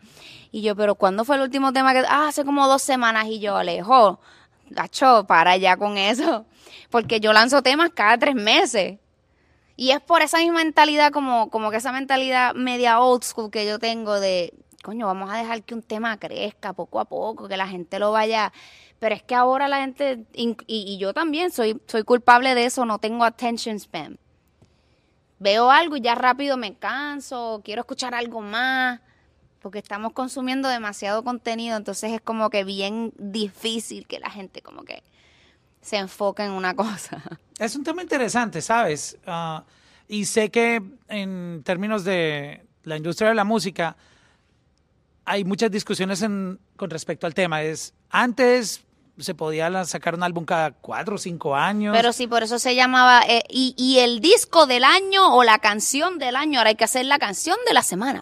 Y yo, pero ¿cuándo fue el último tema que...? Ah, hace como dos semanas. Y yo, Alejo, gacho, para ya con eso. Porque yo lanzo temas cada tres meses. Y es por esa misma mentalidad, como, como que esa mentalidad media old school que yo tengo de, coño, vamos a dejar que un tema crezca poco a poco, que la gente lo vaya... Pero es que ahora la gente, y, yo también soy, soy culpable de eso, no tengo attention spam. Veo algo y ya rápido me canso, quiero escuchar algo más, porque estamos consumiendo demasiado contenido, entonces es como que bien difícil que la gente como que se enfoque en una cosa. Es un tema interesante, ¿sabes? Ah, y sé que en términos de la industria de la música hay muchas discusiones con respecto al tema. Es antes se podía sacar un álbum cada cuatro o cinco años. Pero sí, por eso se llamaba, eh, y, y, el disco del año o la canción del año, ahora hay que hacer la canción de la semana.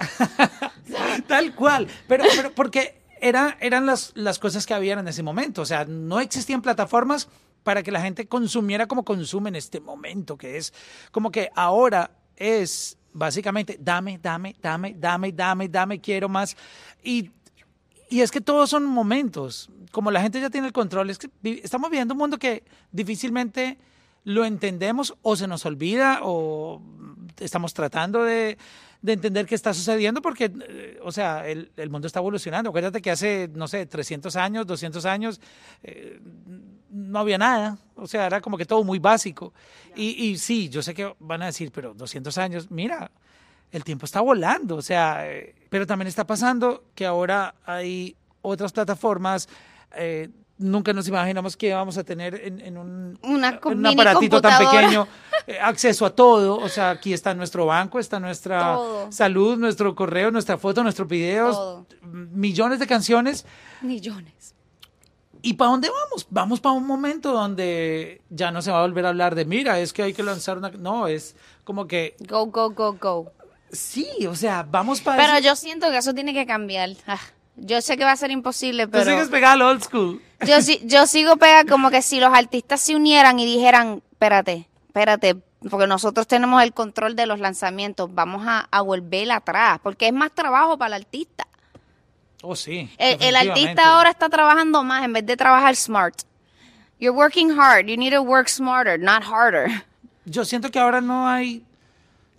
Tal cual, pero, pero porque era, eran las, las cosas que habían en ese momento, o sea, no existían plataformas para que la gente consumiera como consume en este momento, que es como que ahora es básicamente dame, dame, dame, dame, dame, dame, quiero más. Y, y es que todos son momentos. Como la gente ya tiene el control, es que estamos viviendo un mundo que difícilmente lo entendemos o se nos olvida o estamos tratando de, de entender qué está sucediendo porque, eh, o sea, el, el, mundo está evolucionando. Acuérdate que hace, no sé, 300 años, 200 años, eh, no había nada. O sea, era como que todo muy básico. Y, y, sí, yo sé que van a decir, pero 200 años, mira, el tiempo está volando. O sea, eh, pero también está pasando que ahora hay otras plataformas. Eh, nunca nos imaginamos que íbamos a tener en, en un, Una un aparatito tan pequeño eh, acceso a todo. O sea, aquí está nuestro banco, está nuestra Todo. salud, nuestro correo, nuestra foto, nuestros videos, Todo. millones de canciones. Millones. ¿Y para dónde vamos? Vamos para un momento donde ya no se va a volver a hablar de, mira, es que hay que lanzar una... No, es como que, Go, go, go, go. sí, o sea, vamos para... Pero eso. yo siento que eso tiene que cambiar. Ah, yo sé que va a ser imposible, Tú pero sigues pegado al old school. yo, yo sigo pegada como que si los artistas se unieran y dijeran, espérate, espérate, porque nosotros tenemos el control de los lanzamientos, vamos a, a volver atrás, porque es más trabajo para el artista. Oh, sí. El, el artista ahora está trabajando más en vez de trabajar smart. You're working hard, you need to work smarter, not harder. Yo siento que ahora no hay...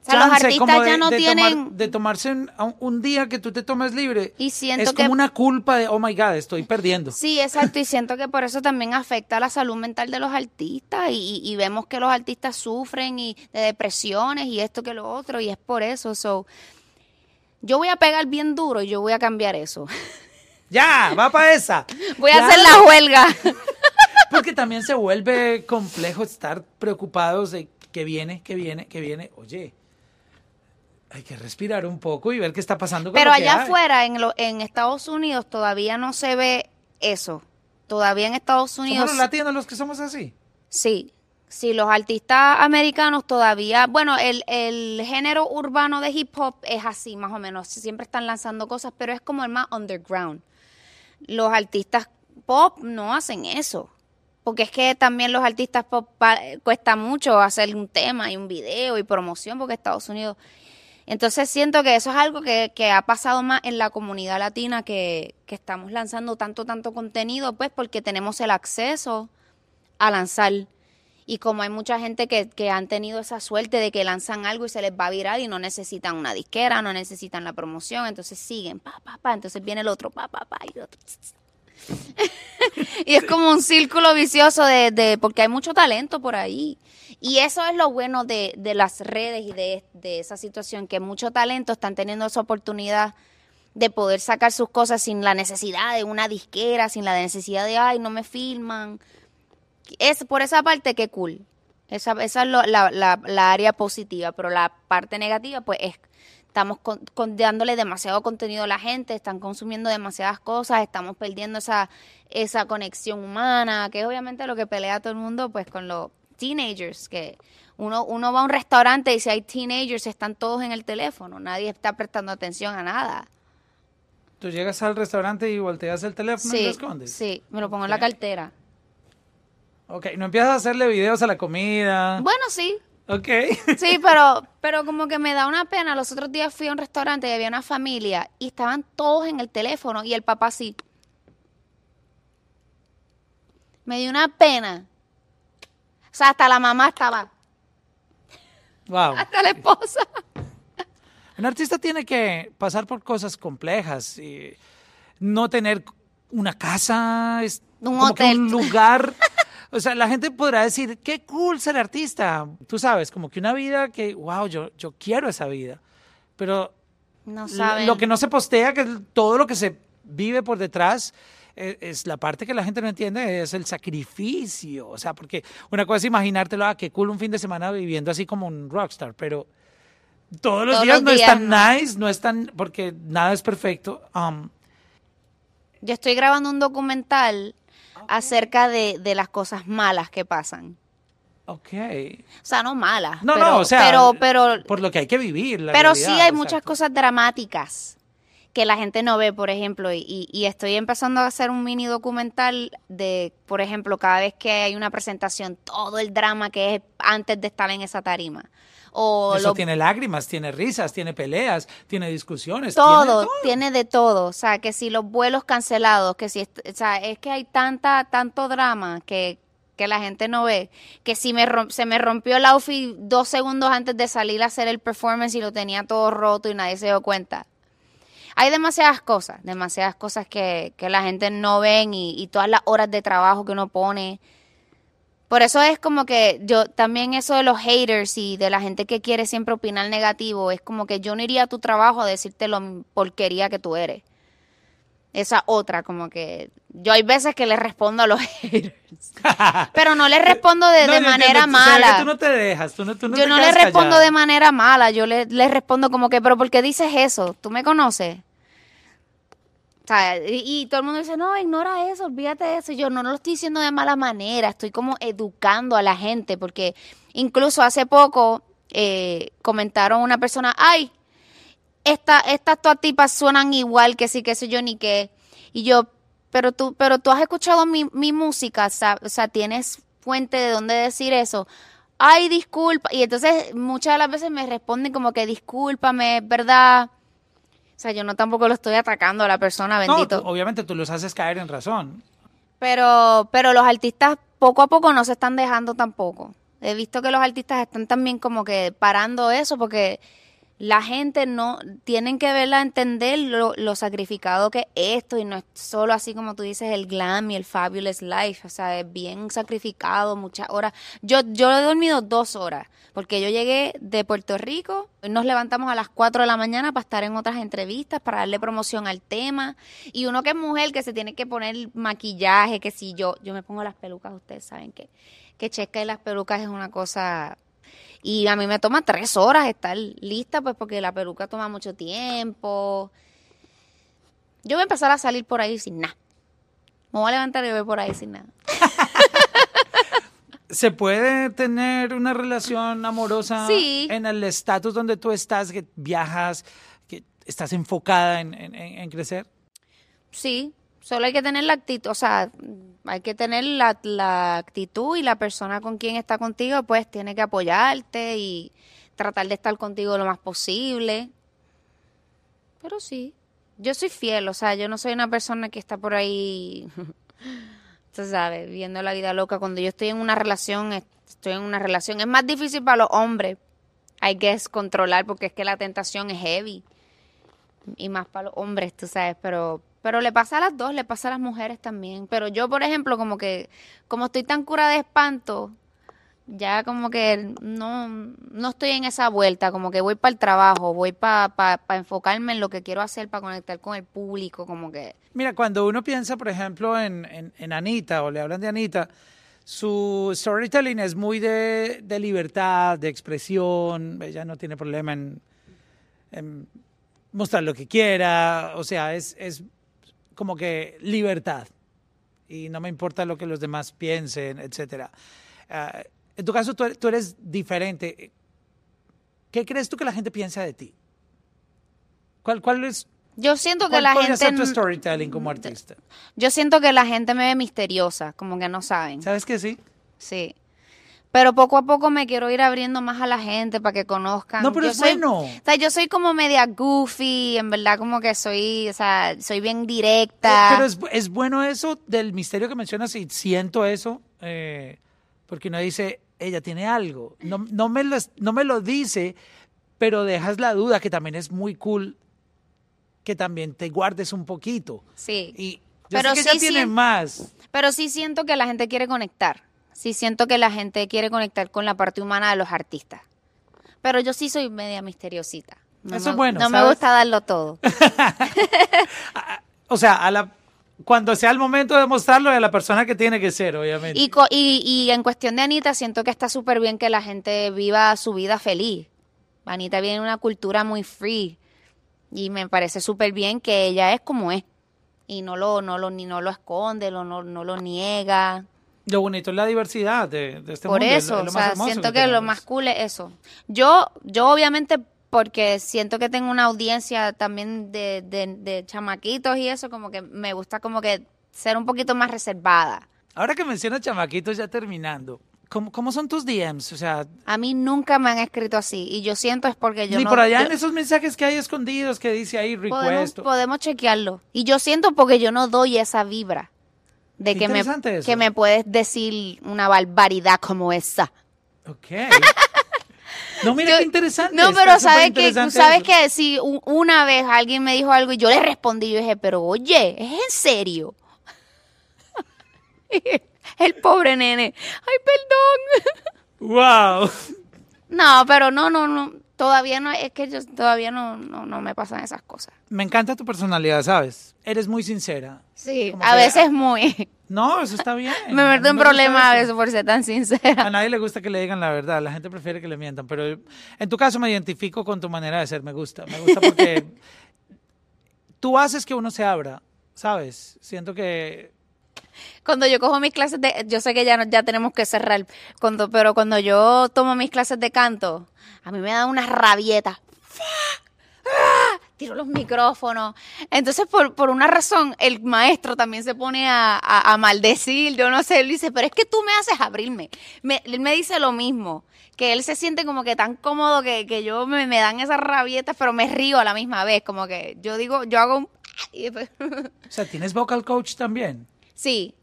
O sea, los artistas de- ya no de tienen... tomar- de tomarse un, día que tú te tomes libre. Y siento es que- como una culpa de, oh my God, estoy perdiendo. Sí, exacto, y siento que por eso también afecta la salud mental de los artistas y, vemos que los artistas sufren y de depresiones y esto que lo otro y es por eso. So, yo voy a pegar bien duro y yo voy a cambiar eso. Ya, va para esa. Voy a hacer la huelga. Porque también se vuelve complejo estar preocupados de que viene, que viene, que viene. Oye, hay que respirar un poco y ver qué está pasando con Pero lo allá afuera, en, lo- en Estados Unidos, todavía no se ve eso. Todavía en Estados Somos Unidos... los latinos los que somos así. Sí, sí, los artistas americanos todavía, bueno, el, el género urbano de hip hop es así, más o menos, siempre están lanzando cosas, pero es como el más underground. Los artistas pop no hacen eso, porque es que también los artistas pop pa- cuesta mucho hacer un tema y un video y promoción, porque Estados Unidos... Entonces siento que eso es algo que, que ha pasado más en la comunidad latina, que, que estamos lanzando tanto, tanto contenido, pues porque tenemos el acceso a lanzar. Y como hay mucha gente que, que han tenido esa suerte de que lanzan algo y se les va a virar y no necesitan una disquera, no necesitan la promoción, entonces siguen, pa, pa, pa, entonces viene el otro, pa, pa, pa, y el otro. y es como un círculo vicioso de, de, porque hay mucho talento por ahí. Y eso es lo bueno de, de las redes y de, de esa situación, que mucho talento están teniendo esa oportunidad de poder sacar sus cosas sin la necesidad de una disquera, sin la necesidad de, ay, no me filman. Es por esa parte que cool. Esa, esa es lo- la, la, área positiva, pero la parte negativa, pues es estamos con, dándole demasiado contenido a la gente, están consumiendo demasiadas cosas, estamos perdiendo esa, esa conexión humana, que es obviamente lo que pelea todo el mundo, pues con los teenagers, que uno, uno va a un restaurante y si hay teenagers están todos en el teléfono, nadie está prestando atención a nada. Tú llegas al restaurante y volteas el teléfono y lo escondes. sí, me lo pongo en la cartera. Ok, no empiezas a hacerle videos a la comida. Bueno, sí. Ok. Sí, pero, pero como que me da una pena. Los otros días fui a un restaurante y había una familia y estaban todos en el teléfono y el papá sí. Me dio una pena. O sea, hasta la mamá estaba, Wow. hasta la esposa. Un artista tiene que pasar por cosas complejas y no tener una casa, es Un como que hotel. un lugar. O sea, la gente podrá decir, qué cool ser artista. Tú sabes, como que una vida que, wow, yo, yo quiero esa vida. Pero No saben. lo que no se postea, que es todo lo que se vive por detrás, eh, es la parte que la gente no entiende, es el sacrificio. O sea, porque una cosa es imaginártelo, ah, qué cool un fin de semana viviendo así como un rockstar, pero todos los Todos días los no es tan no. nice, no es tan, porque nada es perfecto. Um, Yo estoy grabando un documental acerca de, de las cosas malas que pasan. ok. O sea, no malas. No, pero, no, o sea, pero, pero, por lo que hay que vivir. la pero sí hay muchas cosas dramáticas que la gente no ve, por ejemplo, y, y- estoy empezando a hacer un mini documental de, por ejemplo, cada vez que hay una presentación, todo el drama que es antes de estar en esa tarima. O Eso lo- tiene lágrimas, tiene risas, tiene peleas, tiene discusiones. todo, tiene tiene de todo, o sea, que si los vuelos cancelados, que si, o sea, es que hay tanta, tanto drama que, que la gente no ve, que si me se me rompió el outfit dos segundos antes de salir a hacer el performance y lo tenía todo roto y nadie se dio cuenta. Hay demasiadas cosas, demasiadas cosas que, que la gente no ven y, y todas las horas de trabajo que uno pone. Por eso es como que yo también eso de los haters y de la gente que quiere siempre opinar negativo, es como que yo no iría a tu trabajo a decirte lo porquería que tú eres. Esa otra, como que yo hay veces que le respondo a los haters, pero no les respondo de, No, de yo manera entiendo, que mala. Tú no te dejas, tú no, tú no yo te no le respondo callada. de manera mala, yo le, le respondo como que, pero ¿por qué dices eso? ¿Tú me conoces? O sea, y, y todo el mundo dice, no, ignora eso, olvídate de eso. Y yo no, no lo estoy diciendo de mala manera, estoy como educando a la gente, porque incluso hace poco eh, comentaron una persona, ay, esta, estas todas tipas suenan igual que sí, que sé yo, ni qué. Y yo, pero tú, pero tú has escuchado mi, mi música, sa- o sea, tienes fuente de dónde decir eso. Ay, disculpa. Y entonces muchas de las veces me responden como que discúlpame, es verdad. O sea, yo no tampoco lo estoy atacando a la persona, No, bendito. tú- obviamente tú los haces caer en razón. Pero, pero los artistas poco a poco no se están dejando tampoco. He visto que los artistas están también como que parando eso porque la gente no tienen que verla entender lo, lo sacrificado que es esto y no es solo así como tú dices el glam y el fabulous life, o sea, es bien sacrificado, muchas horas. Yo yo he dormido dos horas porque yo llegué de Puerto Rico, nos levantamos a las 4 de la mañana para estar en otras entrevistas, para darle promoción al tema y uno que es mujer que se tiene que poner maquillaje, que si yo yo me pongo las pelucas, ustedes saben que que checa y las pelucas es una cosa y a mí me toma tres horas estar lista, pues porque la peluca toma mucho tiempo. Yo voy a empezar a salir por ahí sin nada. Me voy a levantar y voy por ahí sin nada. ¿Se puede tener una relación amorosa Sí. en el estatus donde tú estás, que viajas, que estás enfocada en, en- en- en crecer? Sí, solo hay que tener la actitud, o sea, hay que tener la, la actitud y la persona con quien está contigo, pues tiene que apoyarte y tratar de estar contigo lo más posible. Pero sí, yo soy fiel, o sea, yo no soy una persona que está por ahí, tú sabes, viendo la vida loca. Cuando yo estoy en una relación, es- estoy en una relación. Es más difícil para los hombres, hay que controlar porque es que la tentación es heavy y más para los hombres, tú sabes, pero pero le pasa a las dos, le pasa a las mujeres también. Pero yo, por ejemplo, como que como estoy tan cura de espanto, ya como que no no estoy en esa vuelta, como que voy para el trabajo, voy para pa, pa enfocarme en lo que quiero hacer para conectar con el público, como que Mira, cuando uno piensa, por ejemplo, en, en- Anita o le hablan de Anita, su storytelling es muy de, de libertad, de expresión. Ella no tiene problema en, en mostrar lo que quiera. O sea, es como que libertad. Y no me importa lo que los demás piensen, etcétera. Ah, en tu caso, tú eres, tú eres diferente. ¿Qué crees tú que la gente piensa de ti? ¿Cuál, cuál es yo siento que ¿Cuál la gente tu storytelling como artista? yo siento que la gente me ve misteriosa, como que no saben. ¿Sabes que sí? sí. Pero poco a poco me quiero ir abriendo más a la gente para que conozcan. No, pero Yo es soy- bueno. O sea, yo soy como media goofy, en verdad como que soy, o sea, soy bien Eh, directa. Pero es, es bueno eso del misterio que mencionas y siento eso, eh, porque uno dice, ella tiene algo. No, no, me lo, no me lo dice, pero dejas la duda, que también es muy cool que también te guardes un poquito. Sí. Y yo Pero sé que ella sí tiene más. Pero sí siento que la gente quiere conectar. Sí siento que la gente quiere conectar con la parte humana de los artistas. Pero yo sí soy media misteriosita. No Eso me, es bueno, No me gusta darlo todo. O sea, a la, cuando sea el momento de mostrarlo a la persona que tiene que ser, obviamente. Y, co- y, y en cuestión de Anita, siento que está súper bien que la gente viva su vida feliz. Anita viene de una cultura muy free. Y me parece súper bien que ella es como es. Y no lo, no lo, ni no lo esconde, lo, no, no lo niega. Lo bonito es la diversidad de, de este Por mundo. es eso, lo- es lo o sea, siento que, lo más cool es eso. Yo, yo obviamente, porque siento que tengo una audiencia también de, de, de chamaquitos y eso, como que me gusta como que ser un poquito más reservada. Ahora que mencionas chamaquitos, ya terminando, ¿cómo, cómo son tus DMs? O sea, A mí nunca me han escrito así y yo siento es porque yo ni no... por allá yo- en esos mensajes que hay escondidos que dice ahí podemos, request. podemos chequearlo. Y yo siento porque yo no doy esa vibra de que me, eso. que me puedes decir una barbaridad como esa. Ok. No, mira Yo- qué interesante. No, pero sabes que, sabes eso. que si una vez alguien me dijo algo y yo le respondí, yo dije, pero oye, ¿es en serio? El pobre nene. Ay, perdón. Wow. No, pero no, no, no. Todavía no, es que yo todavía no, no, no me pasan esas cosas. Me encanta tu personalidad, ¿sabes? Eres muy sincera. Sí, Como a que- veces muy. No, eso está bien. me meto en gusta problemas a veces por ser tan sincera. A nadie le gusta que le digan la verdad, la gente prefiere que le mientan, pero en tu caso me identifico con tu manera de ser, me gusta, me gusta porque tú haces que uno se abra, ¿sabes? Siento que Cuando yo cojo mis clases de, yo sé que ya no- ya tenemos que cerrar, cuando, pero cuando yo tomo mis clases de canto, a mí me da una rabieta. Tiro los micrófonos. Entonces, por, por una razón, el maestro también se pone a, a- maldecir. Yo no sé, él dice, pero es que tú me haces abrirme. Me- él me dice lo mismo, que él se siente como que tan cómodo que, que yo me, me dan esas rabietas, pero me río a la misma vez. Como que yo digo, yo hago un... O sea, ¿tienes vocal coach también? Sí.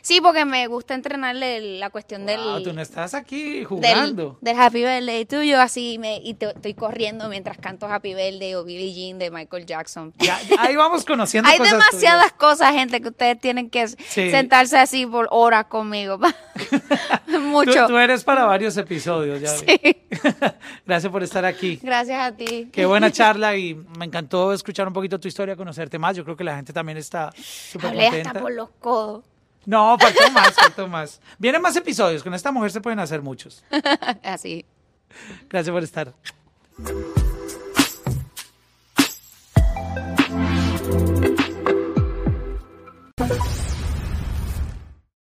Sí, porque me gusta entrenarle la cuestión Wow, tú del, no estás aquí del, jugando. del Happy Birthday tuyo, así me, y te- estoy corriendo mientras canto Happy Birthday o Billie Jean de Michael Jackson. Ya, ahí vamos conociendo Hay cosas demasiadas cosas, gente, que ustedes tienen que Sí. sentarse así por horas conmigo. Mucho. Tú, tú eres para varios episodios, ya. Sí. Gracias por estar aquí. Gracias a ti. Qué buena charla y me encantó escuchar un poquito tu historia, conocerte más. Yo creo que la gente también está súper Hablé contenta. hasta por los codos. No, faltó más, faltó más. Vienen más episodios. Con esta mujer se pueden hacer muchos. Así. Gracias por estar.